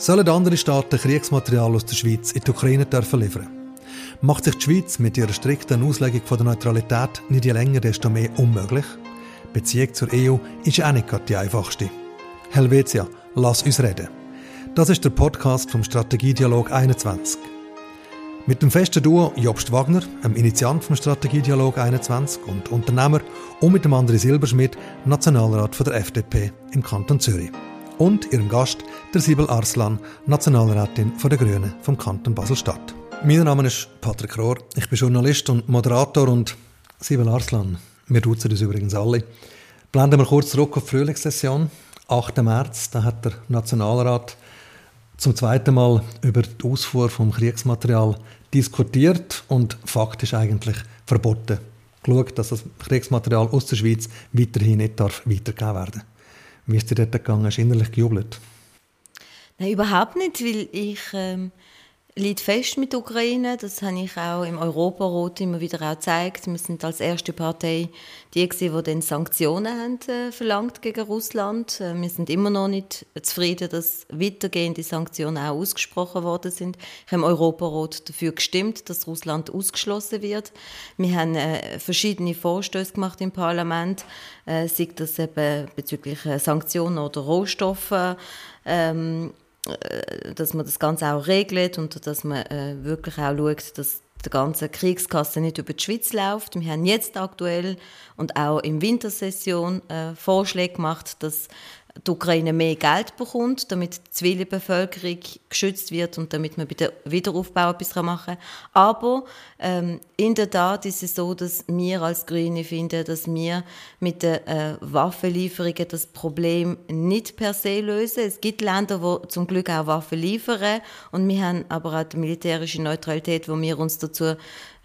Sollen andere Staaten Kriegsmaterial aus der Schweiz in die Ukraine dürfen liefern? Macht sich die Schweiz mit ihrer strikten Auslegung von der Neutralität nicht je länger, desto mehr unmöglich? Beziehung zur EU ist auch nicht gerade die einfachste. Helvetia, lass uns reden. Das ist der Podcast vom Strategiedialog 21. Mit dem festen Duo Jobst Wagner, einem Initiant vom Strategiedialog 21 und Unternehmer, und mit dem André Silberschmidt, Nationalrat von der FDP im Kanton Zürich. Und ihrem Gast, der Sibel Arslan, Nationalrätin von der Grünen vom Kanton Basel-Stadt. Mein Name ist Patrick Rohr, ich bin Journalist und Moderator und Sibel Arslan, wir duzen uns übrigens alle. Blenden wir kurz zurück auf die Frühlingssession. 8. März, da hat der Nationalrat zum zweiten Mal über die Ausfuhr vom Kriegsmaterial diskutiert und faktisch eigentlich verboten. Geschaut, dass das Kriegsmaterial aus der Schweiz weiterhin nicht darf weitergegeben werden Wie ist dir dort gegangen? Hast du innerlich gejubelt? Nein, überhaupt nicht, weil ich ähm, liegt fest mit der Ukraine. Das habe ich auch im Europarat immer wieder auch gezeigt. Wir sind als erste Partei die, die dann Sanktionen haben, äh, verlangt gegen Russland. Äh, wir sind immer noch nicht zufrieden, dass weitergehende Sanktionen auch ausgesprochen worden sind. Ich habe im Europarat dafür gestimmt, dass Russland ausgeschlossen wird. Wir haben äh, verschiedene Vorstöße gemacht im Parlament, äh, sei das eben bezüglich äh, Sanktionen oder Rohstoffe. Ähm, äh, dass man das Ganze auch regelt und dass man äh, wirklich auch schaut, dass die ganze Kriegskasse nicht über die Schweiz läuft. Wir haben jetzt aktuell und auch im Wintersession äh, Vorschläge gemacht, dass die Ukraine mehr Geld bekommt, damit die Zivilbevölkerung geschützt wird und damit man bei der Wiederaufbau etwas machen kann. Aber ähm, in der Tat ist es so, dass wir als Grüne finden, dass wir mit den äh, Waffenlieferungen das Problem nicht per se lösen. Es gibt Länder, die zum Glück auch Waffen liefern und wir haben aber auch die militärische Neutralität, wo wir uns dazu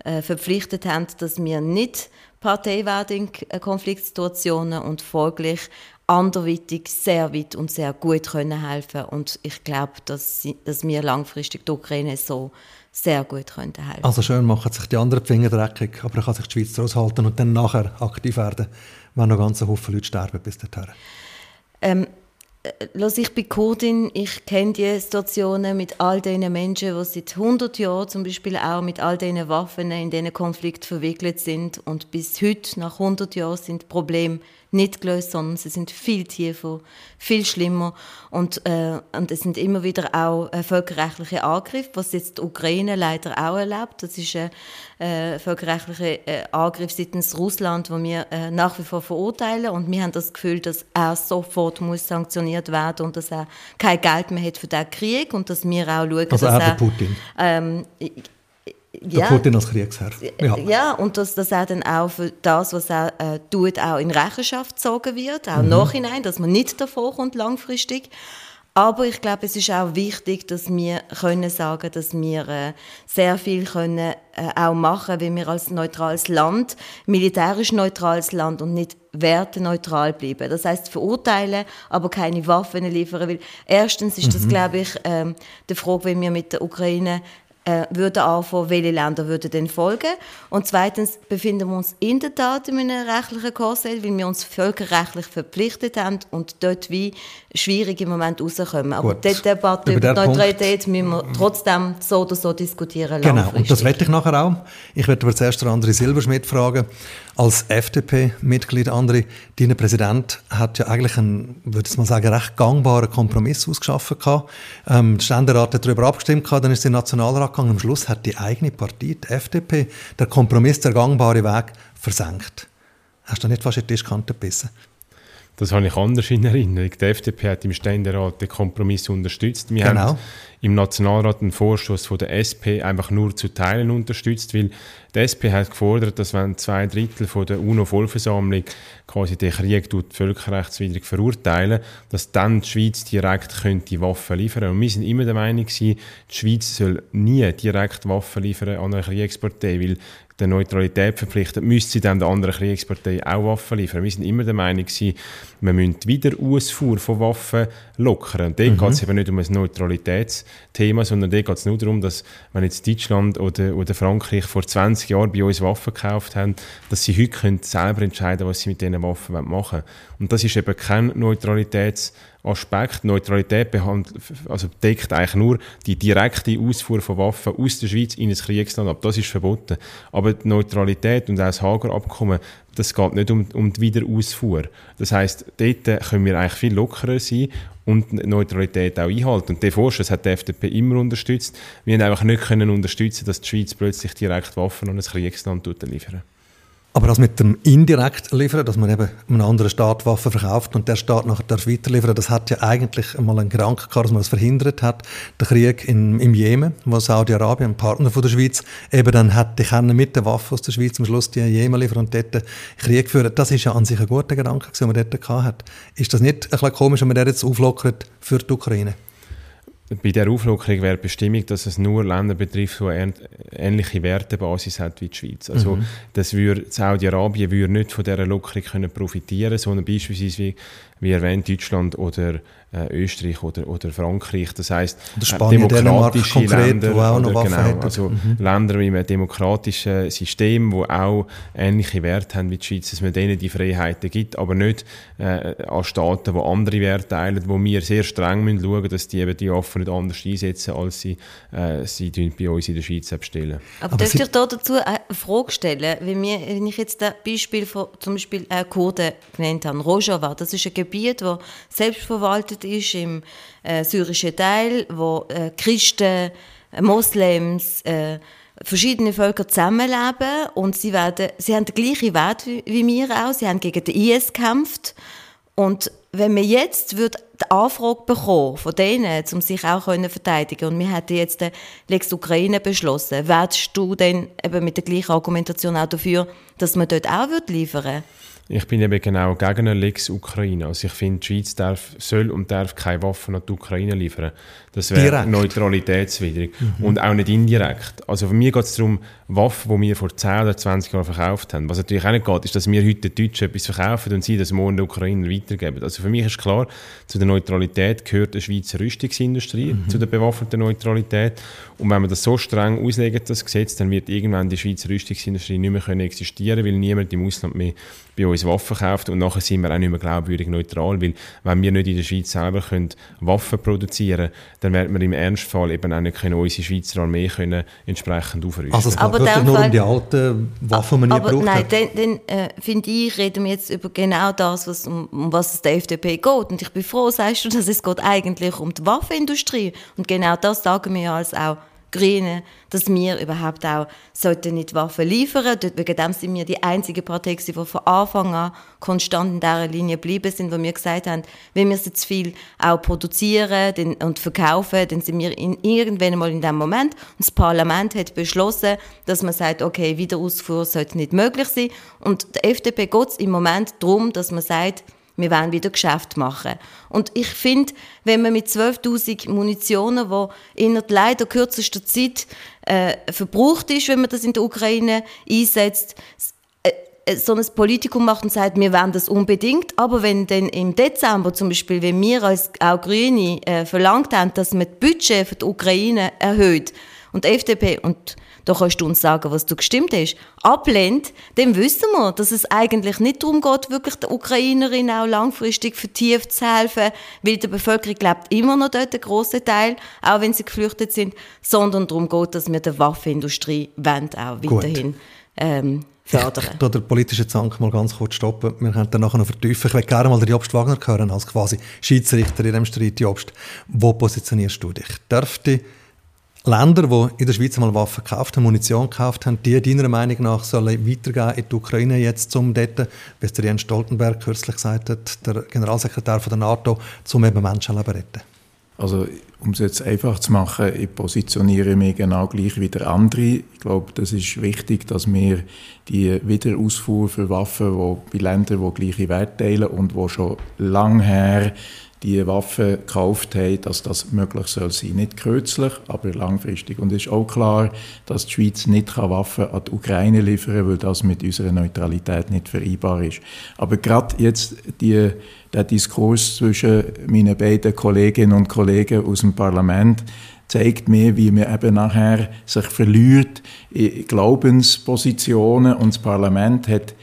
äh, verpflichtet haben, dass wir nicht Partei werden in Konfliktsituationen und folglich anderweitig sehr weit und sehr gut können helfen. Und ich glaube, dass, dass wir langfristig der Ukraine so sehr gut können helfen. Also schön machen sich die anderen Finger dreckig, aber dann kann sich die Schweiz daraus halten und dann nachher aktiv werden, wenn noch ganz Haufen Leute sterben bis dahin. Ähm, Los, ich bin Kurdin, ich kenne die Situationen mit all diesen Menschen, die seit 100 Jahren zum Beispiel auch mit all diesen Waffen in diesen Konflikt verwickelt sind. Und bis heute, nach 100 Jahren, sind Probleme nicht gelöst, sondern sie sind viel tiefer, viel schlimmer und, äh, und es sind immer wieder auch äh, völkerrechtliche Angriffe, was jetzt die Ukraine leider auch erlebt. Das ist ein äh, völkerrechtlicher äh, Angriff seitens Russland, den wir äh, nach wie vor verurteilen und wir haben das Gefühl, dass er sofort muss sanktioniert werden und dass er kein Geld mehr hat für diesen Krieg und dass wir auch schauen, also dass er, Putin. Ähm, ja, Putin als Kriegsherr. Ja, ja und dass, dass er dann auch für das, was er äh, tut, auch in Rechenschaft gezogen wird, auch mhm. nachhinein, dass man nicht davor kommt langfristig. Aber ich glaube, es ist auch wichtig, dass wir können sagen, dass wir äh, sehr viel können äh, auch machen, wenn wir als neutrales Land, militärisch neutrales Land und nicht werteneutral bleiben. Das heißt verurteilen, aber keine Waffen liefern. Weil erstens ist das, mhm. glaube ich, ähm, die Frage, wenn wir mit der Ukraine äh, würden anfangen, welche Länder würden denn folgen. Und zweitens befinden wir uns in der Tat in einem rechtlichen Korsett, weil wir uns völkerrechtlich verpflichtet haben und dort wie schwierig im Moment rauskommen. Aber Gut. die Debatte über, über die Neutralität müssen wir trotzdem so oder so diskutieren. Genau, und das werde ich nachher auch. Ich werde aber zuerst André Silberschmidt fragen. Als FDP-Mitglied, André, dein Präsident hat ja eigentlich einen, würde ich mal sagen, recht gangbaren Kompromiss ausgeschaffen gehabt. Ähm, der Ständerat hat darüber abgestimmt gehabt, dann ist der Nationalrat gegangen. Am Schluss hat die eigene Partei, die FDP, der Kompromiss, der gangbare Weg, versenkt. Hast du nicht fast in die Tischkante gebissen? Das habe ich anders in Erinnerung. Die FDP hat im Ständerat den Kompromiss unterstützt. Wir genau. haben im Nationalrat einen Vorstoß von der SP einfach nur zu Teilen unterstützt, weil die SP hat gefordert, dass wenn zwei Drittel von der UNO-Vollversammlung quasi den Krieg tut, völkerrechtswidrig verurteilen, dass dann die Schweiz direkt könnte Waffen liefern. Und wir sind immer der Meinung gewesen, die Schweiz soll nie direkt Waffen liefern an eine Kriegspartei, weil der Neutralität verpflichtet, müsste sie dann der anderen Kriegspartei auch Waffen liefern. Wir sind immer der Meinung gewesen, wir müssen wieder Ausfuhr von Waffen lockern. Und dort mhm. geht es eben nicht um ein Neutralitätsthema, sondern dort geht es nur darum, dass, wenn jetzt Deutschland oder, oder Frankreich vor 20 Jahren bei uns Waffen gekauft haben, dass sie heute können selber entscheiden was sie mit diesen Waffen machen wollen. Und das ist eben kein Neutralitäts- Aspekt. Neutralität behandelt, also deckt eigentlich nur die direkte Ausfuhr von Waffen aus der Schweiz in ein Kriegsland ab. Das ist verboten. Aber die Neutralität und auch das Hager-Abkommen, das geht nicht um, um die Wiederausfuhr. Das heißt, dort können wir eigentlich viel lockerer sein und Neutralität auch einhalten. Und den Vorschuss hat die FDP immer unterstützt. Wir haben einfach nicht können unterstützen, dass die Schweiz plötzlich direkt Waffen an ein Kriegsland liefern. Aber das mit dem indirekt liefern, dass man eben einem anderen Staat Waffen verkauft und der Staat nachher darf weiterliefern, das hat ja eigentlich einmal einen Gedanken gehabt, dass man das verhindert hat. Der Krieg in, im Jemen, wo Saudi-Arabien, ein Partner von der Schweiz, eben dann hätte können mit den Waffen aus der Schweiz am Schluss die Jemen liefern und dort Krieg führen. Das ist ja an sich ein guter Gedanke, den man dort hat. Ist das nicht ein bisschen komisch, wenn man den jetzt auflockert für die Ukraine? Bei der Auflockerung wäre Bestimmung, dass es nur Länder betrifft, die ähnliche Wertebasis hat wie die Schweiz. Also mhm. das würde Saudi-Arabien würde nicht von dieser Lockerung können profitieren, sondern beispielsweise wie, wie erwähnt Deutschland oder äh, Österreich oder, oder Frankreich. Das heisst, Spanien, demokratische konkret, Länder, wo auch noch oder, genau, also mhm. Länder mit einem demokratischen System, wo auch ähnliche Werte haben wie die Schweiz, dass man denen die Freiheiten gibt, aber nicht äh, an Staaten, die andere Werte teilen, wo wir sehr streng müssen schauen, dass die eben die Waffen nicht anders einsetzen, als sie, äh, sie bei uns in der Schweiz abstellen. Aber, aber darf ich da dazu eine Frage stellen? Wenn, wir, wenn ich jetzt das Beispiel von zum Beispiel äh, Kurden genannt habe, Rojava, das ist ein Gebiet, das selbstverwaltet ist im äh, syrischen Teil, wo äh, Christen, äh, Moslems, äh, verschiedene Völker zusammenleben und sie, werden, sie haben den gleichen Wert wie, wir auch. Sie haben gegen den IS gekämpft und wenn wir jetzt würde die Anfrage bekommen von denen, um sich auch zu verteidigen und wir hätten jetzt den Lex Ukraine beschlossen, wärst du denn eben mit der gleichen Argumentation auch dafür, dass man dort auch liefern würde? Ich bin eben genau gegen eine Lex Ukraine. Also ich finde, die Schweiz darf, soll und darf keine Waffen an die Ukraine liefern. Das wäre neutralitätswidrig. Mhm. Und auch nicht indirekt. Also für mich geht es darum, Waffen, die wir vor 10 oder 20 Jahren verkauft haben. Was natürlich auch nicht geht, ist, dass wir heute den Deutschen etwas verkaufen und sie das morgen den Ukrainer weitergeben. Also für mich ist klar, zu der Neutralität gehört die Schweizer Rüstungsindustrie, mhm. zu der bewaffneten Neutralität. Und wenn man das so streng auslegt, das Gesetz, dann wird irgendwann die Schweizer Rüstungsindustrie nicht mehr können existieren weil niemand im Ausland mehr bei uns Waffen kauft und nachher sind wir auch nicht mehr glaubwürdig neutral, weil wenn wir nicht in der Schweiz selber können Waffen produzieren können, dann werden wir im Ernstfall eben auch nicht können unsere Schweizer Armee können entsprechend aufrüsten. Also es geht wirklich nur um die alten Waffen, die man nie braucht Nein, dann, dann äh, finde ich, reden wir jetzt über genau das, was, um, um was es der FDP geht. Und ich bin froh, sagst du, dass es geht eigentlich um die Waffenindustrie. Und genau das sagen wir als auch Grünen, dass wir überhaupt auch sollten nicht Waffen liefern sollten. Wegen dem sind wir die einzige Partei, die von Anfang an konstant in dieser Linie geblieben sind, wo wir gesagt haben, wenn wir sie zu viel auch produzieren und verkaufen, dann sind wir in, irgendwann mal in dem Moment. Und das Parlament hat beschlossen, dass man sagt, okay, Wiederausfuhr sollte nicht möglich sein. Und der FDP geht es im Moment darum, dass man sagt, wir wollen wieder Geschäft machen. Und ich finde, wenn man mit 12.000 Munitionen, die in der leider kürzester Zeit äh, verbraucht ist, wenn man das in der Ukraine einsetzt, äh, äh, so ein Politikum macht und sagt, wir wollen das unbedingt, aber wenn dann im Dezember zum Beispiel, wenn wir als auch Grüne äh, verlangt haben, dass man das Budget für die Ukraine erhöht und die FDP und da kannst du uns sagen, was du gestimmt hast, ablehnt, dann wissen wir, dass es eigentlich nicht darum geht, wirklich der Ukrainerin auch langfristig vertieft zu helfen, weil die Bevölkerung lebt immer noch dort, ein grosser Teil, auch wenn sie geflüchtet sind, sondern darum geht, dass wir die Waffenindustrie wollen, auch weiterhin ähm, fördern. Ich den politischen Zank mal ganz kurz stoppen. Wir können dann nachher noch vertiefen. Ich möchte gerne mal den Jobst Wagner hören, als quasi Schiedsrichter in diesem Streit. Jobst, wo positionierst du dich? Dürfte Länder, die in der Schweiz mal Waffen gekauft haben, Munition gekauft haben, die deiner Meinung nach sollen weitergehen in die Ukraine jetzt zum dort, wie es der Jens Stoltenberg kürzlich gesagt hat, der Generalsekretär von der NATO, zum eben Menschenleben retten? Also um es jetzt einfach zu machen, ich positioniere mich genau gleich wie der andere. Ich glaube, das ist wichtig, dass wir die Wiederausfuhr für Waffen, die bei Ländern, die gleiche Werte teilen und die schon lange her die Waffen gekauft haben, dass das möglich soll sein. Nicht kürzlich, aber langfristig. Und es ist auch klar, dass die Schweiz nicht Waffen an die Ukraine liefern kann, weil das mit unserer Neutralität nicht vereinbar ist. Aber gerade jetzt die, der Diskurs zwischen meinen beiden Kolleginnen und Kollegen aus dem Parlament zeigt mir, wie man eben nachher sich verliert in Glaubenspositionen und das Parlament hat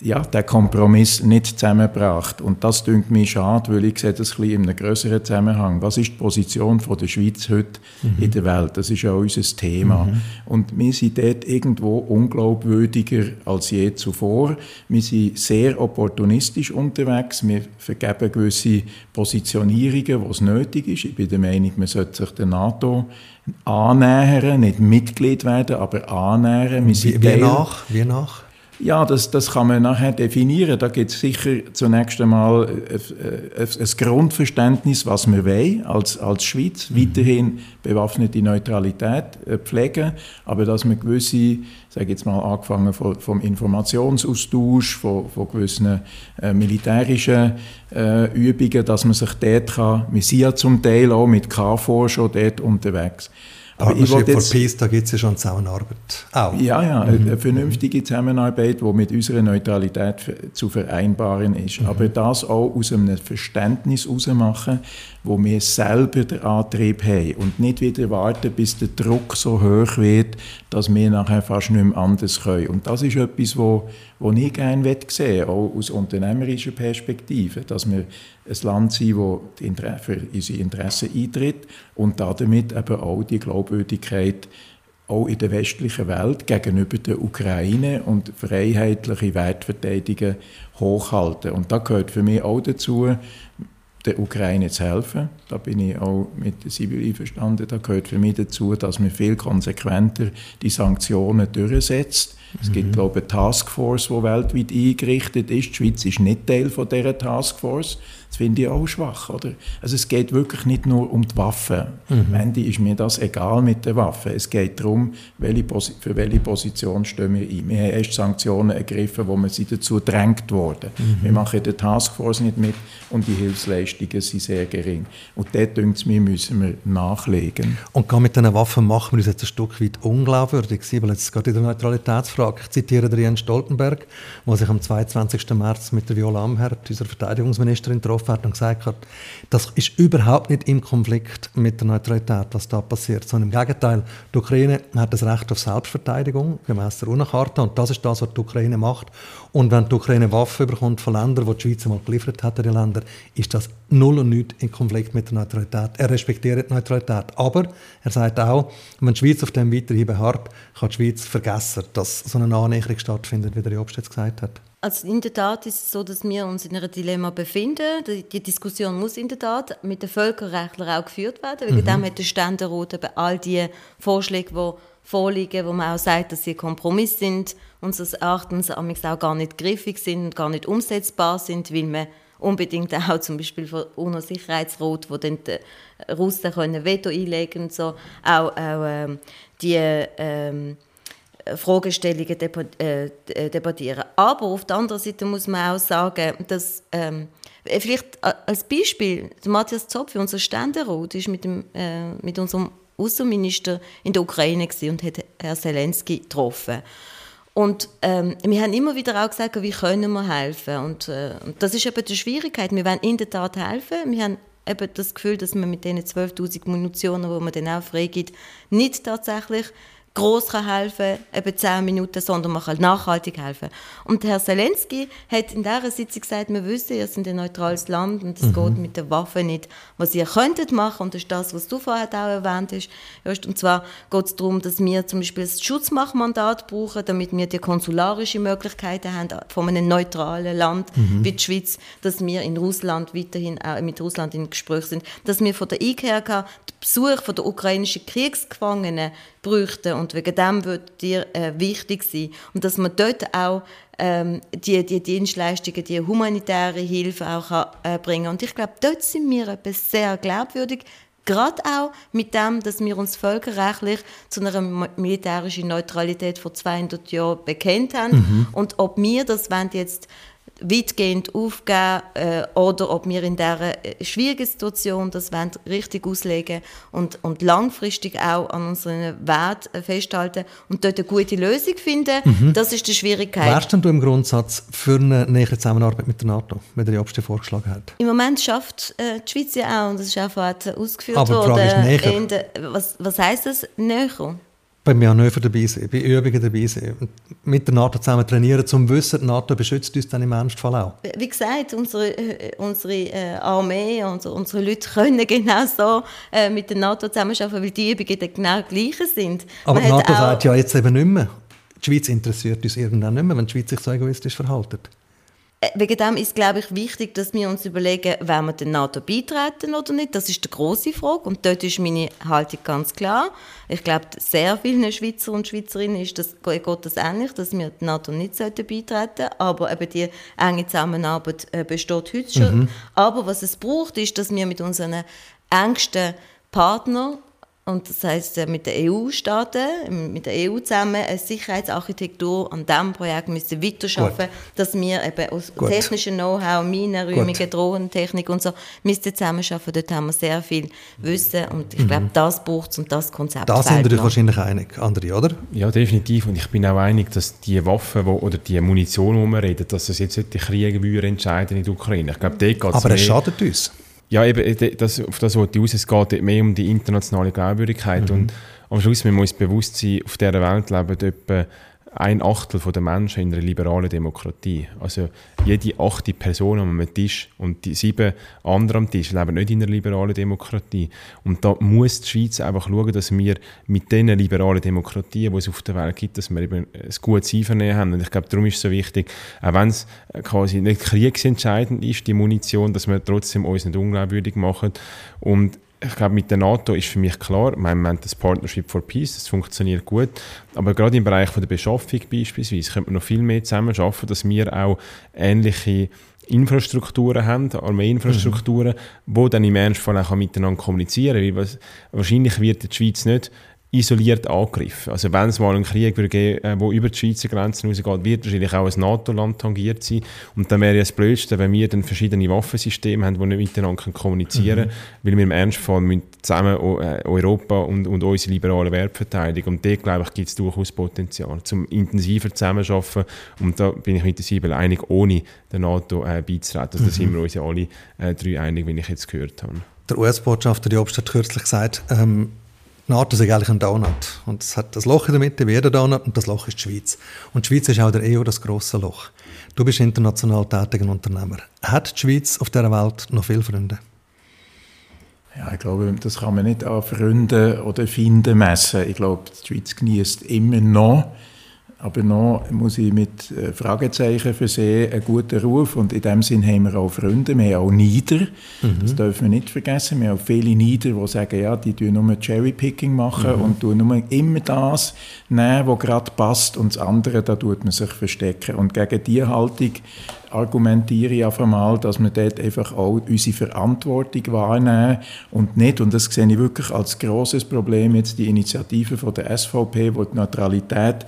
ja, der Kompromiss nicht zusammengebracht. Und das dünkt mir schade, weil ich sehe das ein bisschen in einem größeren Zusammenhang. Was ist die Position von der Schweiz heute mhm. in der Welt? Das ist ja unser Thema. Mhm. Und wir sind dort irgendwo unglaubwürdiger als je zuvor. Wir sind sehr opportunistisch unterwegs. Wir vergeben gewisse Positionierungen, wo es nötig ist. Ich bin der Meinung, man sollte sich der NATO annähern, nicht Mitglied werden, aber annähern. wie, wie nach? Wie nach? Ja, das, das kann man nachher definieren. Da gibt es sicher zunächst einmal ein, ein, Grundverständnis, was wir wollen als, als Schweiz. Mhm. Weiterhin bewaffnete Neutralität äh, pflegen, aber dass wir gewisse, sage jetzt mal angefangen vom, vom Informationsaustausch, von, von gewissen äh, militärischen äh, Übungen, dass man sich dort kann, wir sind ja zum Teil auch mit KFOR schon dort unterwegs, aber Partnership for Peace, da gibt es ja schon Zusammenarbeit. Auch. Ja, ja, mhm. eine vernünftige Zusammenarbeit, die mit unserer Neutralität zu vereinbaren ist. Mhm. Aber das auch aus einem Verständnis herausmachen, wo wir selber den Antrieb haben und nicht wieder warten, bis der Druck so hoch wird, dass wir nachher fast nicht mehr anders können. Und das ist etwas, wo, wo ich gerne sehen auch aus unternehmerischer Perspektive, dass wir ein Land sind, das für unsere Interessen eintritt und damit eben auch die Glaubwürdigkeit auch in der westlichen Welt gegenüber der Ukraine und freiheitliche Wertverteidigung hochhalten. Und da gehört für mich auch dazu, der Ukraine zu helfen. Da bin ich auch mit der Sibyl einverstanden. Da gehört für mich dazu, dass man viel konsequenter die Sanktionen durchsetzt. Es gibt, mhm. glaube ich, eine Taskforce, die weltweit eingerichtet ist. Die Schweiz ist nicht Teil von dieser Taskforce. Das finde ich auch schwach. Oder? Also es geht wirklich nicht nur um die Waffen. Mhm. Am Ende ist mir das egal mit den Waffen. Es geht darum, welche für welche Position stehen wir ein. Wir haben erst Sanktionen ergriffen, wo wir sie dazu drängt wurden. Mhm. Wir machen die Taskforce nicht mit und die Hilfsleistungen sind sehr gering. Und dort, denke ich mir, müssen wir nachlegen. Und mit diesen Waffen machen wir uns jetzt ein Stück weit unglaubwürdig, weil jetzt gerade in der Neutralitätsfrage, ich zitiere den Jens Stoltenberg, der sich am 22. März mit der Viola Amherd, unserer Verteidigungsministerin, getroffen und gesagt hat, das ist überhaupt nicht im Konflikt mit der Neutralität, was da passiert, sondern im Gegenteil, die Ukraine hat das Recht auf Selbstverteidigung gemäß der UNO-Charta und das ist das, was die Ukraine macht. Und wenn die Ukraine Waffen bekommt von Ländern, die die Schweiz einmal geliefert hat, die Länder, ist das null und nichts im Konflikt mit der Neutralität. Er respektiert die Neutralität, aber er sagt auch, wenn die Schweiz auf dem weiterhin beharrt, kann die Schweiz vergessen, dass so eine Annäherung stattfindet, wie der Jobst jetzt gesagt hat. Also in der Tat ist es so, dass wir uns in einem Dilemma befinden. Die, Diskussion muss in der Tat mit den Völkerrechtlern auch geführt werden. Wegen mhm. dem hat der Ständerat eben all die Vorschläge, die vorliegen, wo man auch sagt, dass sie Kompromiss sind, unseres Erachtens auch gar nicht griffig sind und gar nicht umsetzbar sind, weil man unbedingt auch zum Beispiel von UNO-Sicherheitsrat, wo dann die Russen können Veto einlegen und so, auch, auch ähm, die ähm, Fragestellungen äh, debattieren. Aber auf der anderen Seite muss man auch sagen, dass ähm, vielleicht als Beispiel, Matthias Zopf, unser Ständerat, ist mit, dem, äh, mit unserem Außenminister in der Ukraine und hat Herrn Zelensky getroffen. Und ähm, wir haben immer wieder auch gesagt, wie können wir helfen. Und, äh, und das ist eben die Schwierigkeit. Wir wollen in der Tat helfen. Wir haben eben das Gefühl, dass man mit diesen 12'000 Munitionen, die man dann auch freigibt, nicht tatsächlich groß helfen kann, eben 10 Minuten, sondern man kann nachhaltig helfen. Und Herr Zelensky hat in dieser Sitzung gesagt, wir wissen, ihr seid ein neutrales Land und es mhm. geht mit den Waffen nicht. Was ihr könntet machen, und das ist das, was du vorher auch erwähnt hast, und zwar geht es darum, dass wir zum Beispiel das Schutzmachmandat brauchen, damit wir die konsularische Möglichkeiten haben von einem neutralen Land mhm. wie die Schweiz, dass wir in Russland weiterhin auch mit Russland in Gespräch sind, dass wir von der IKRK den Besuch von der ukrainischen Kriegsgefangenen bräuchten und wegen dem wird dir äh, wichtig sein. Und dass man dort auch ähm, die, die Dienstleistungen, die humanitäre Hilfe auch kann, äh, bringen. Und ich glaube, dort sind wir etwas sehr glaubwürdig, gerade auch mit dem, dass wir uns völkerrechtlich zu einer militärischen Neutralität vor 200 Jahren bekennt haben. Mhm. und ob wir das wenn jetzt weitgehend aufgeben äh, oder ob wir in dieser äh, schwierigen Situation das wollen, richtig auslegen und, und langfristig auch an unseren Wert äh, festhalten und dort eine gute Lösung finden, mhm. das ist die Schwierigkeit. Wärst denn du im Grundsatz für eine nähere Zusammenarbeit mit der NATO, wie der Jobste vorgeschlagen hat? Im Moment schafft äh, die Schweiz ja auch, und das ist auch vorhin ausgeführt Aber worden. Aber die Frage ist näher. was, was heisst das, näher? Bei Manöver dabei sein, bei Übungen dabei sein, mit der NATO zusammen trainieren, um zu wissen, die NATO beschützt uns dann im Ernstfall auch. Wie gesagt, unsere, äh, unsere äh, Armee, unsere, unsere Leute können genau so äh, mit der NATO zusammenarbeiten, weil die Übungen dann genau gleich sind. Aber Man die NATO sagt ja jetzt eben nicht mehr. Die Schweiz interessiert uns irgendwann nicht mehr, wenn die Schweiz sich so egoistisch verhält. Äh, wegen dem ist, glaube ich, wichtig, dass wir uns überlegen, wollen wir der NATO beitreten oder nicht. Das ist die große Frage und dort ist meine Haltung ganz klar. Ich glaube, sehr vielen Schweizer und Schweizerinnen ist das, geht das ähnlich, dass wir der NATO nicht beitreten sollten, aber eben die enge Zusammenarbeit äh, besteht heute schon. Mhm. Aber was es braucht, ist, dass wir mit unseren engsten Partnern und das heißt äh, mit den EU-Staaten, mit der EU zusammen, eine Sicherheitsarchitektur an diesem Projekt müssen weiterarbeiten, dass wir eben aus Gut. technischem Know-how, Minenräumungen, Drohentechnik und so, müssen zusammenarbeiten. Dort haben wir sehr viel Wissen und ich mhm. glaube, das braucht es und das Konzept Da sind wir wahrscheinlich einig, André, oder? Ja, definitiv. Und ich bin auch einig, dass die Waffen wo, oder die Munition, die wir reden, dass das jetzt nicht die Kriege entscheiden in der Ukraine. Ich glaube, Aber es schadet uns. Ja, eben, äh, das, auf das ich raus. Es geht mehr um die internationale Glaubwürdigkeit. Mhm. Und am Schluss müssen wir uns bewusst sein, auf dieser Welt leben etwa ein Achtel der Menschen in einer liberalen Demokratie. Also jede achte Person am Tisch und die sieben anderen am Tisch leben nicht in einer liberalen Demokratie. Und da muss die Schweiz einfach schauen, dass wir mit diesen liberalen Demokratien, die es auf der Welt gibt, dass wir eben ein gutes Einvernehmen haben. Und ich glaube, darum ist es so wichtig, auch wenn es quasi nicht kriegsentscheidend ist, die Munition, dass wir trotzdem uns nicht unglaubwürdig machen. Und ich glaube, mit der NATO ist für mich klar, wir haben das Partnership for Peace, das funktioniert gut, aber gerade im Bereich von der Beschaffung beispielsweise könnte man noch viel mehr zusammen schaffen, dass wir auch ähnliche Infrastrukturen haben, Armeeinfrastrukturen, mhm. wo dann im Ernstfall auch miteinander kommunizieren kann. Weil wahrscheinlich wird die Schweiz nicht isoliert angegriffen. Also wenn es mal einen Krieg würde geben, äh, wo über die Schweizer Grenzen rausgeht, wird wahrscheinlich auch ein NATO-Land tangiert sein. Und dann wäre ja das Blödste, wenn wir dann verschiedene Waffensysteme haben, die nicht miteinander kommunizieren können, mhm. weil wir im Ernstfall müssen zusammen äh, Europa und, und unsere liberale Werte verteidigen. Und dort, glaube ich, gibt es durchaus Potenzial, zum intensiver zusammenzuarbeiten. Und da bin ich mit der Siebel einig, ohne der NATO äh, beizutreten. Also da sind wir uns ja alle äh, drei einig, wie ich jetzt gehört habe. Der US-Botschafter Jobst hat kürzlich gesagt, ähm, NATO ist eigentlich ein Donut. Und es hat das Loch in der Mitte wie jeder Donut und das Loch ist die Schweiz. Und die Schweiz ist auch der EU das große Loch. Du bist international tätiger Unternehmer. Hat die Schweiz auf dieser Welt noch viele Freunde? Ja, ich glaube, das kann man nicht an Freunden oder Finden messen. Ich glaube, die Schweiz genießt immer noch aber noch muss ich mit äh, Fragezeichen versehen, einen guten Ruf. Und in dem Sinn haben wir auch Freunde, wir haben auch Nieder. Mhm. Das dürfen wir nicht vergessen. Wir haben auch viele Nieder, die sagen, ja, die tun nur Cherrypicking machen mhm. und tun nur immer das nehmen, was gerade passt. Und das andere, da tut man sich verstecken. Und gegen diese Haltung argumentiere ich einfach mal, dass wir dort einfach auch unsere Verantwortung wahrnehmen und nicht, und das sehe ich wirklich als großes Problem, jetzt die Initiative von der SVP, wo die Neutralität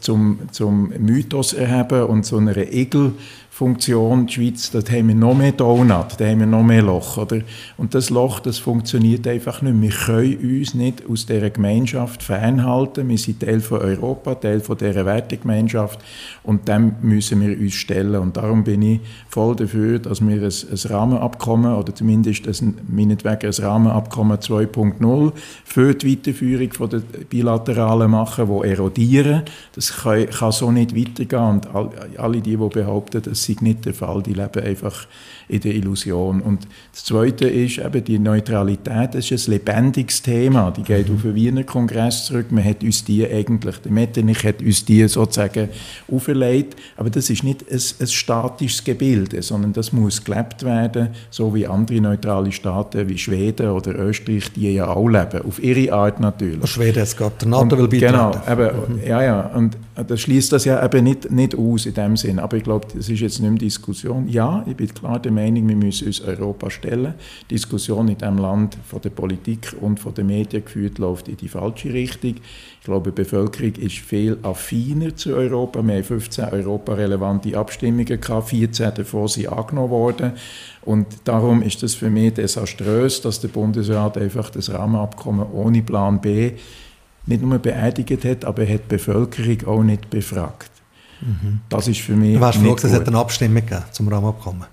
zum, zum Mythos erheben und so einer Egel Funktion, die Schweiz, dort haben wir noch mehr Donut, da haben wir noch mehr Loch. Oder? Und das Loch, das funktioniert einfach nicht. Wir können uns nicht aus dieser Gemeinschaft fernhalten. Wir sind Teil von Europa, Teil von dieser Wertegemeinschaft und dem müssen wir uns stellen. Und darum bin ich voll dafür, dass wir ein, ein Rahmenabkommen oder zumindest ein, meinetwegen ein Rahmenabkommen 2.0 für die Weiterführung von der bilateralen machen, die erodieren. Das kann, kann so nicht weitergehen. Und alle die, die behaupten, dass sei nicht der Fall. Die leben einfach in der Illusion. Und das Zweite ist eben die Neutralität. Das ist ein lebendiges Thema. Die geht mhm. auf den Wiener Kongress zurück. Man hat uns die eigentlich, der Metternich hat uns die sozusagen auferlegt. Aber das ist nicht ein, ein statisches Gebilde, sondern das muss gelebt werden, so wie andere neutrale Staaten wie Schweden oder Österreich, die ja auch leben. Auf ihre Art natürlich. Schweden, es geht der NATO will beitreten. Genau, eben, mhm. ja, ja. Und das schließt das ja eben nicht, nicht aus in dem Sinn. Aber ich glaube, das ist jetzt nicht mehr Diskussion. Ja, ich bin klar der Meinung, wir müssen uns Europa stellen. Die Diskussion in diesem Land von der Politik und von den Medien geführt läuft in die falsche Richtung. Ich glaube, die Bevölkerung ist viel affiner zu Europa. Wir haben 15 europarelevante Abstimmungen gehabt, 14 davon sind angenommen worden. Und darum ist es für mich desaströs, dass der Bundesrat einfach das Rahmenabkommen ohne Plan B nicht nur beeidigt hat, aber er hat die Bevölkerung auch nicht befragt. Mhm. Das ist für mich. Du warst froh, dass es eine Abstimmung gegeben zum Rahmenabkommen.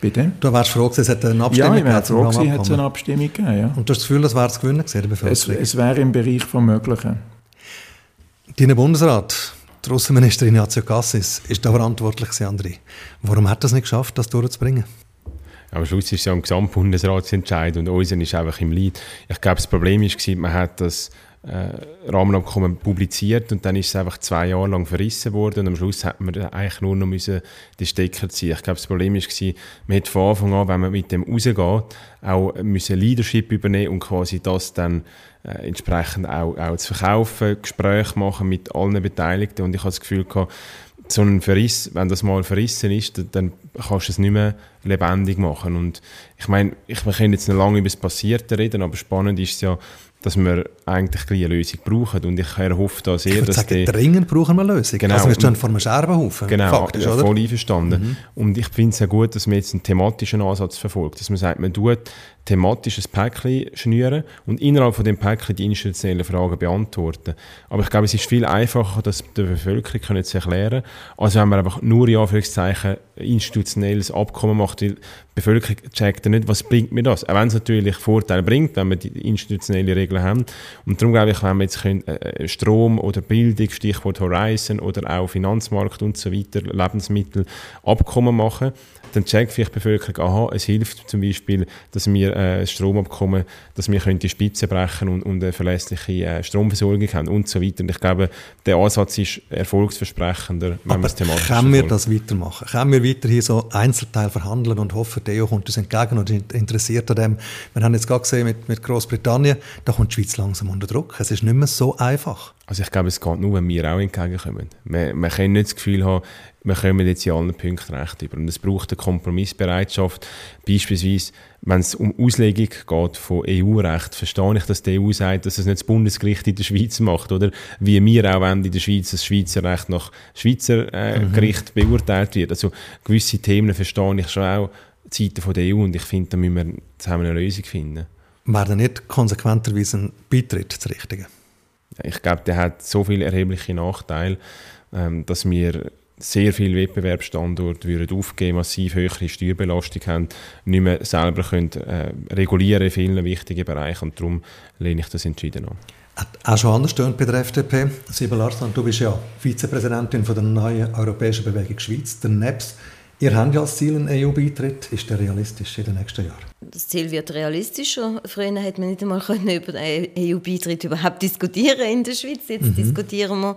Bitte? Du warst froh, dass es eine Abstimmung gegeben Ja, ich wäre froh, es eine Abstimmung gegeben, ja. Und du hast das Gefühl, das wäre das Gewinnen gewesen, der Bevölkerung? Es, es wäre im Bereich von Möglichen. Dein Bundesrat, die Russenministerin Ignazio Cassis, ist da verantwortlich, André. Warum hat er es nicht geschafft, das durchzubringen? am Schluss ist es ja ein Gesamtbundesratsentscheid und unser ist einfach im Leid. Ich glaube, das Problem war, man hat das äh, Rahmenabkommen publiziert und dann ist es einfach zwei Jahre lang verrissen worden und am Schluss hat man eigentlich nur noch müssen die Stecker ziehen. Ich glaube, das Problem war, man hat von Anfang an, wenn man mit dem rausgeht, auch müssen Leadership übernehmen und quasi das dann äh, entsprechend auch, auch zu verkaufen, Gespräche machen mit allen Beteiligten und ich habe das Gefühl gehabt, so ein Verriss, wenn das mal verrissen ist, dann kannst du es nicht mehr lebendig machen. Und ich meine, ich, wir können jetzt noch lange über das Passierte reden, aber spannend ist es ja, dass wir eigentlich eine Lösung brauchen. Und ich erhoffe da sehr, ich dass sagen, die... dringend brauchen wir eine Lösung. Genau. Also wir stehen vor einem Scherbenhaufen, genau, faktisch, ja, voll einverstanden. Mhm. Und ich finde es ja gut, dass man jetzt einen thematischen Ansatz verfolgt. Dass man sagt, man tut thematisches Päckchen schnüren und innerhalb von dem Päckchen die institutionellen Fragen beantworten. Aber ich glaube, es ist viel einfacher, das der Bevölkerung können zu erklären, als wenn man einfach nur in Anführungszeichen institutionelles Abkommen macht. Die Bevölkerung checkt nicht, was bringt mir das. Auch wenn es natürlich Vorteile bringt, wenn wir die institutionelle Regeln haben. Und darum glaube ich, wenn wir jetzt können, äh, Strom oder Bildung, Stichwort Horizon oder auch Finanzmarkt und so weiter, Lebensmittel, Abkommen machen, dann checkt vielleicht die Bevölkerung, aha, es hilft zum Beispiel, dass wir äh, Stromabkommen, dass wir können die Spitze brechen und, und eine verlässliche äh, Stromversorgung haben und so weiter. Und ich glaube, der Ansatz ist erfolgsversprechender, wenn wir es thematisch können wir das weitermachen? Können wir weiterhin so Einzelteile verhandeln und hoffen, der EU kommt uns entgegen und interessiert an dem? Wir haben jetzt gerade gesehen mit, mit Großbritannien, da kommt die Schweiz langsam unter Druck. Es ist nicht mehr so einfach. Also ich glaube, es geht nur, wenn wir auch entgegenkommen. Wir, wir können nicht das Gefühl haben, wir kommen jetzt in allen Punkten recht über. Und es braucht eine Kompromissbereitschaft. Beispielsweise, wenn es um Auslegung geht von EU-Recht, verstehe ich, dass die EU sagt, dass es nicht das Bundesgericht in der Schweiz macht, oder? Wie wir auch wenn in der Schweiz das Schweizer Recht nach Schweizer äh, mhm. Gericht beurteilt wird. Also gewisse Themen verstehe ich schon auch Seiten von der EU und ich finde, da müssen wir zusammen eine Lösung finden. Wäre nicht konsequenterweise ein Beitritt zu richten? Ich glaube, der hat so viele erhebliche Nachteile, ähm, dass wir sehr viele Wettbewerbsstandorte würden aufgeben, massiv höhere Steuerbelastung haben, nicht mehr selber können, äh, regulieren in vielen wichtigen Bereichen und darum lehne ich das entschieden an. Auch schon anders bei der FDP. Sibyl Arslan, du bist ja Vizepräsidentin von der neuen Europäischen Bewegung Schweiz, der NEPS. Ihr habt ja als Ziel einen EU-Beitritt. Ist der realistisch in den nächsten Jahren? Das Ziel wird realistischer. Früher hätte man nicht einmal über den EU-Beitritt überhaupt diskutieren in der Schweiz. Jetzt mhm. diskutieren wir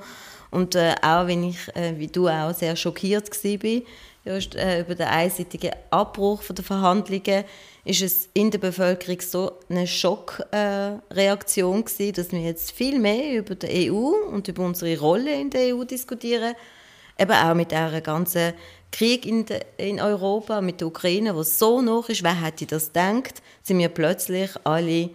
und äh, auch wenn ich, äh, wie du auch, sehr schockiert war just, äh, über den einseitigen Abbruch der Verhandlungen, ist es in der Bevölkerung so eine Schockreaktion gewesen, dass wir jetzt viel mehr über die EU und über unsere Rolle in der EU diskutieren, eben auch mit der ganzen Krieg in, de, in Europa, mit der Ukraine, wo so noch ist, wer hätte das gedacht, sind wir plötzlich alle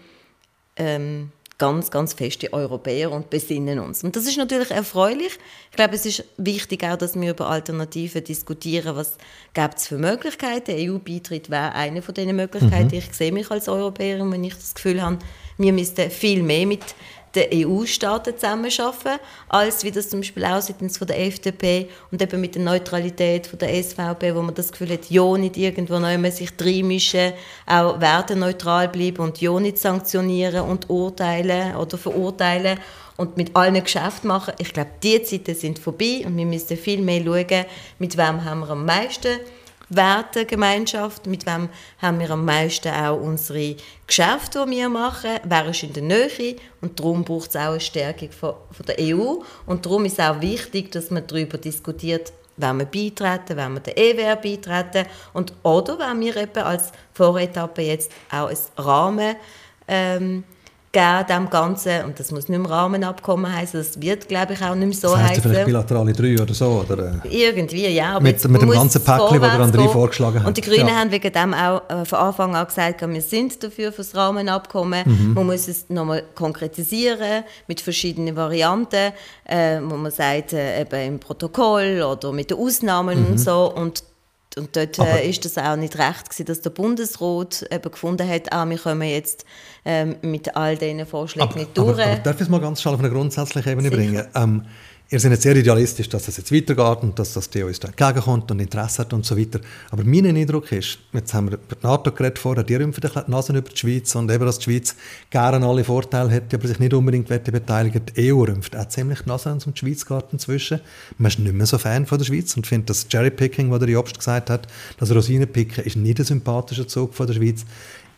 ähm, ganz, ganz feste Europäer und besinnen uns. Und das ist natürlich erfreulich. Ich glaube, es ist wichtig auch, dass wir über Alternativen diskutieren, was gibt es für Möglichkeiten. EU-Beitritt wäre eine von diesen Möglichkeiten. Mhm. Ich sehe mich als Europäerin, wenn ich das Gefühl habe, wir müssten viel mehr mit den EU-Staaten zusammenarbeiten, als wie das zum Beispiel auch seitens von der FDP und eben mit der Neutralität von der SVP, wo man das Gefühl hat, ja nicht irgendwo neu sich reinmischen, auch werteneutral bleiben und ja nicht sanktionieren und urteilen oder verurteilen und mit allen Geschäft machen. Ich glaube, die Zeiten sind vorbei und wir müssen viel mehr schauen, mit wem haben wir am meisten Wertegemeinschaft, mit wem haben wir am meisten auch unsere Geschäfte, die wir machen, wer ist in der Nähe? Und darum braucht es auch eine Stärkung von, von der EU und darum ist es auch wichtig, dass man darüber diskutiert, wenn wir beitreten, wenn wir der EWR beitreten. Und oder wenn wir eben als Voretappe jetzt auch ein Rahmen ähm, geben, dem Ganzen. Und das muss nicht mehr Rahmenabkommen heißen, das wird, glaube ich, auch nicht mehr so das heißen. vielleicht bilaterale drei oder so, oder? Irgendwie, ja. Aber mit, mit dem ganzen Päckchen, das der andere vorgeschlagen hat. Und die Grünen ja. haben wegen dem auch äh, von Anfang an gesagt, wir sind dafür für das Rahmenabkommen. Mhm. Man muss es nochmal konkretisieren mit verschiedenen Varianten, äh, wo man sagt, äh, eben im Protokoll oder mit den Ausnahmen mhm. und so. Und und dort äh, ist das auch nicht recht gewesen, dass der Bundesrat eben gefunden hat, ah, wir kommen jetzt ähm, mit all diesen Vorschlägen aber, nicht durch. Aber, aber darf ich es mal ganz schnell auf eine grundsätzliche Ebene Sicher. bringen? Ähm, Ihr seid jetzt sehr idealistisch, dass das jetzt weitergeht und dass das DO uns da entgegenkommt und Interesse hat und so weiter. Aber mein Eindruck ist, jetzt haben wir über die NATO geredet vorher, die rümpfen die Nase über die Schweiz und eben, dass die Schweiz gerne alle Vorteile hätte, aber sich nicht unbedingt beteiligen Die EU rümpft auch ziemlich die Nase, um die Schweiz geht inzwischen. Man ist nicht mehr so Fan von der Schweiz und findet das Cherrypicking, was der Jobst gesagt hat, das Rosinenpicken ist nicht ein sympathischer Zug von der Schweiz.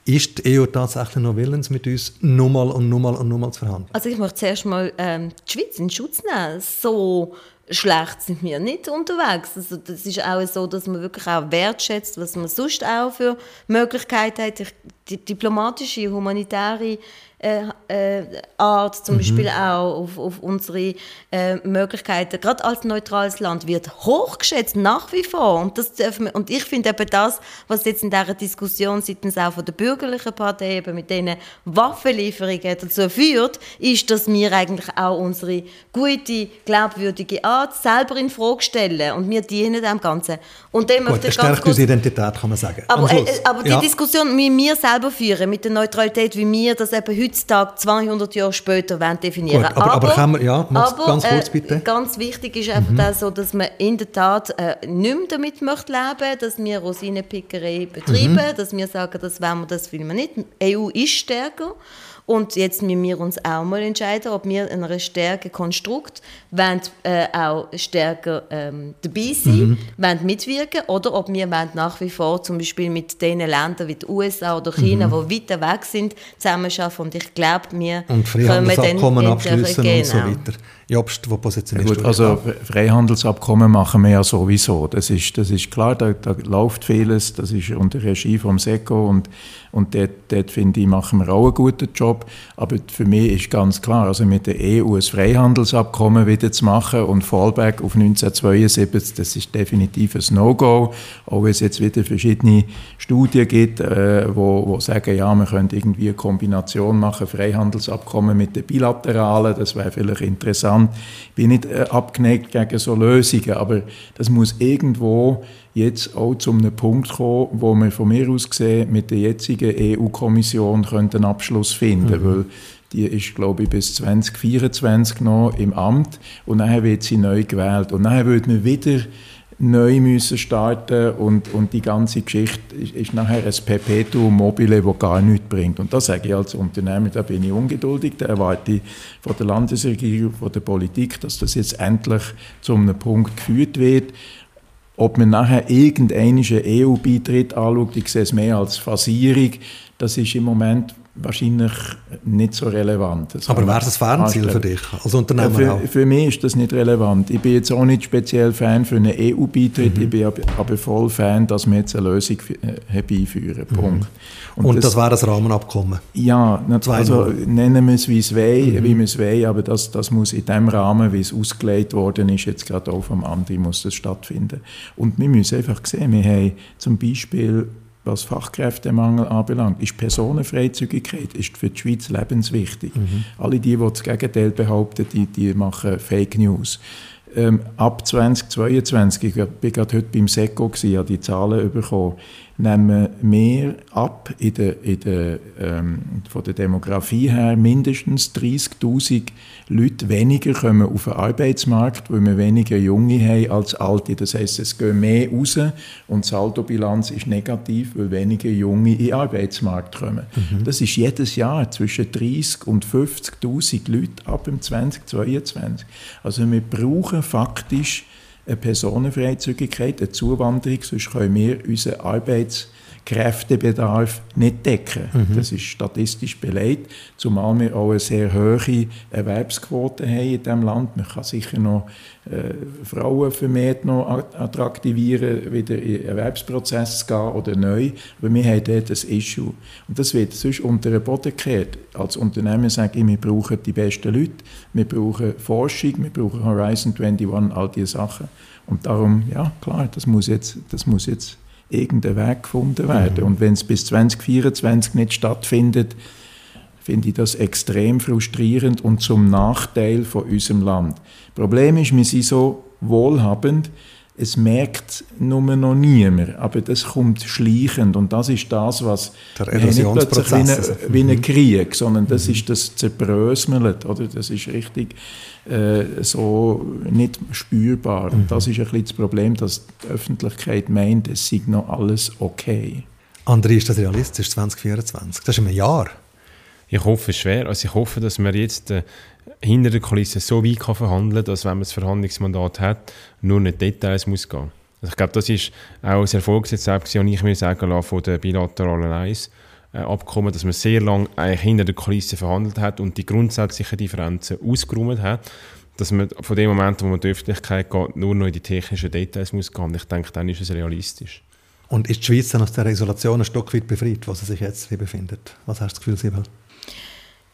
Ist die EU tatsächlich noch willens, mit uns nochmal und nochmal und nochmal zu verhandeln? Also ich möchte zuerst mal ähm, die Schweiz in Schutz nehmen. So schlecht sind wir nicht unterwegs. Also das ist auch so, dass man wirklich auch wertschätzt, was man sonst auch für Möglichkeiten hat. Die diplomatische, humanitäre äh, äh, Art, zum mhm. Beispiel auch auf, auf unsere äh, Möglichkeiten, gerade als neutrales Land, wird hochgeschätzt, nach wie vor. Und, das wir, und ich finde eben das, was jetzt in dieser Diskussion seitens auch von der bürgerlichen Partei eben mit diesen Waffenlieferungen dazu führt, ist, dass wir eigentlich auch unsere gute, glaubwürdige Art selber in Frage stellen und wir dienen dem Ganzen. Und dem Gut, stärkt unsere Identität, kann man sagen. Aber, äh, aber die ja. Diskussion, wie wir selber führen, mit der Neutralität, wie wir das eben heute heutzutage 200 Jahre später definieren Gut, aber, aber, aber wir, ja, aber, ganz kurz äh, bitte. Äh, ganz wichtig ist einfach mhm. so, dass man in der Tat äh, nicht mehr damit möchte leben, dass wir Rosinenpickerei betreiben, mhm. dass wir sagen, das wollen wir, das will man nicht. Die EU ist stärker und jetzt müssen wir uns auch mal entscheiden, ob wir in einem stärkeren Konstrukt wollen, äh, auch stärker ähm, dabei sein mhm. wollen, mitwirken oder ob wir wollen nach wie vor zum Beispiel mit den Ländern wie den USA oder China, mhm. die weiter weg sind, zusammenarbeiten. Und ich glaube, wir und können dann abschließen genau. und so weiter. Jobst, wo positionierst ja, gut, Also Freihandelsabkommen machen wir ja sowieso. Das ist, das ist klar, da, da läuft vieles. Das ist unter Regie vom SECO und, und dort, dort finde ich, machen wir auch einen guten Job. Aber für mich ist ganz klar, also mit der EU ein Freihandelsabkommen wieder zu machen und Fallback auf 1972, das ist definitiv ein No-Go. Auch wenn es jetzt wieder verschiedene Studien gibt, äh, wo, wo sagen, ja, man könnte irgendwie eine Kombination machen, Freihandelsabkommen mit den bilateralen, das wäre vielleicht interessant kann. Ich bin nicht äh, abgeneigt gegen so Lösungen, aber das muss irgendwo jetzt auch zu einem Punkt kommen, wo wir von mir aus gesehen mit der jetzigen EU-Kommission einen Abschluss finden mhm. weil die ist, glaube ich, bis 2024 noch im Amt und dann wird sie neu gewählt. Und dann wird man wieder neu müssen starten und, und die ganze Geschichte ist, ist nachher ein Perpetuum mobile, das gar nichts bringt. Und das sage ich als Unternehmer, da bin ich ungeduldig, da erwarte ich von der Landesregierung, von der Politik, dass das jetzt endlich zu einem Punkt geführt wird. Ob man nachher irgendeinen EU-Beitritt anschaut, ich sehe es mehr als Phasierung, das ist im Moment wahrscheinlich nicht so relevant. Das Aber wäre es ein Fernziel für dich als Unternehmer? Für, für, mich ist das nicht relevant. Ich bin jetzt auch nicht speziell Fan für einen EU-Beitritt, mhm. ich bin aber, voll Fan, dass wir jetzt eine Lösung äh, herbeiführen. Mhm. Punkt. Und, Und das, das wäre das Rahmenabkommen? Ja, also nennen wir es, wie es will, mhm. wie wir es wollen, aber das, das muss in dem Rahmen, wie es ausgelegt worden ist, jetzt gerade auch vom Andi, muss das stattfinden. Und wir müssen einfach sehen, wir haben zum Beispiel was Fachkräftemangel anbelangt, ist Personenfreizügigkeit ist für die Schweiz lebenswichtig. Mhm. Alle die, die das Gegenteil behaupten, die, die machen Fake News. Ähm, ab 2022, ich war gerade heute beim SECO, habe die Zahlen bekommen, nehmen wir ab in der, in der, ähm, von der Demografie her mindestens 30'000 Leute weniger kommen auf den Arbeitsmarkt, weil wir weniger Junge haben als Alte. Das heißt, es gehen mehr raus und die Saldobilanz ist negativ, weil weniger Junge in den Arbeitsmarkt kommen. Mhm. Das ist jedes Jahr zwischen 30 und 50'000 Leute ab dem 2022. Also wir brauchen faktisch eine Personenfreizügigkeit, eine Zuwanderung, sonst können wir unseren Arbeitskräftebedarf nicht decken. Mhm. Das ist statistisch belegt, zumal wir auch eine sehr hohe Erwerbsquote haben in diesem Land. Man kann sicher noch äh, Frauen vermehrt noch attraktivieren, wieder in Erwerbsprozess zu gehen oder neu. Aber wir haben dort ein Issue. Und das wird sonst unter den Boden gekehrt. Als Unternehmen sage ich, wir brauchen die besten Leute, wir brauchen Forschung, wir brauchen Horizon 21, all diese Sachen. Und darum, ja, klar, das muss jetzt, das muss jetzt irgendein Weg gefunden werden. Mhm. Und wenn es bis 2024 nicht stattfindet, finde ich das extrem frustrierend und zum Nachteil von unserem Land. Problem ist, wir sind so wohlhabend, es merkt nur noch niemand, aber das kommt schleichend und das ist das, was Der nicht plötzlich wie, eine, wie ein mhm. Krieg, sondern das mhm. ist das Zerbröselt, oder? Das ist richtig äh, so nicht spürbar. Mhm. Und das ist ein bisschen das Problem, dass die Öffentlichkeit meint, es sei noch alles okay. André, ist das realistisch, 2024? Das ist ein Jahr. Ich hoffe schwer. Also ich hoffe, dass wir jetzt äh, hinter der Kulisse so weit kann verhandeln kann, dass, wenn man das Verhandlungsmandat hat, nur nicht Details muss gehen. Also ich glaube, das ist auch ein Erfolgsrezept, und ich mir sagen lassen, von der bilateralen Eis. Äh, Abkommen, dass man sehr lange eigentlich hinter der Kulisse verhandelt hat und die grundsätzlichen Differenzen ausgeräumt hat, dass man von dem Moment, wo man in die Öffentlichkeit geht, nur noch in die technischen Details muss gehen. Ich denke, dann ist es realistisch. Und ist die Schweiz dann aus der Isolation ein Stück weit befreit, wo sie sich jetzt befindet? Was hast du das Gefühl, Sibel?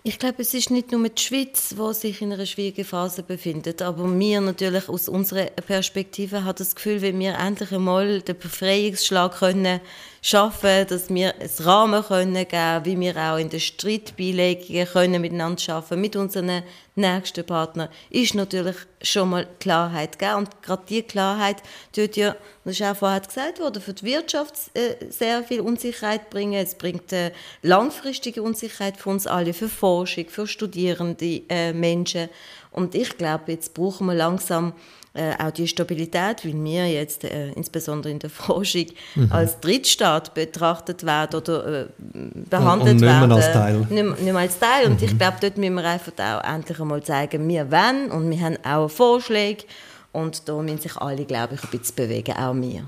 Ich glaube, es ist nicht nur die Schweiz, die sich in einer schwierigen Phase befindet, aber wir natürlich aus unserer Perspektive haben das Gefühl, wenn wir endlich einmal den Befreiungsschlag können schaffen, dass wir einen Rahmen können geben, wie wir auch in den Streitbeilegungen können miteinander schaffen mit unseren nächsten Partnern, ist natürlich schon mal Klarheit geben. Und gerade diese Klarheit tut ja, das ist auch vorher gesagt worden, für die Wirtschaft äh, sehr viel Unsicherheit bringen. Es bringt äh, langfristige Unsicherheit für uns alle, für Forschung, für studierende äh, Menschen. Und ich glaube, jetzt brauchen wir langsam äh, auch die Stabilität, weil wir jetzt äh, insbesondere in der Forschung mhm. als Drittstaat betrachtet werden oder äh, behandelt und, und nicht werden. Als Teil. Nicht, nicht mehr als Teil. Und mhm. ich glaube, dort müssen wir einfach auch endlich einmal zeigen, wir wollen und wir haben auch Vorschläge und da müssen sich alle, glaube ich, ein bisschen bewegen, auch wir.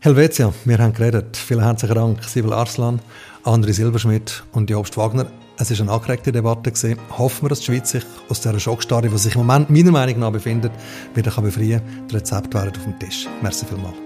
Helvetia, wir haben geredet. Vielen herzlichen Dank, Sibyl Arslan, André Silberschmidt und Jobst Wagner. Es war eine angeregte Debatte. Gewesen. Hoffen wir, dass die Schweiz sich aus dieser Schockstarre, die sich im Moment meiner Meinung nach befindet, wieder befreien kann. Die Rezepte wären auf dem Tisch. Merci vielmals.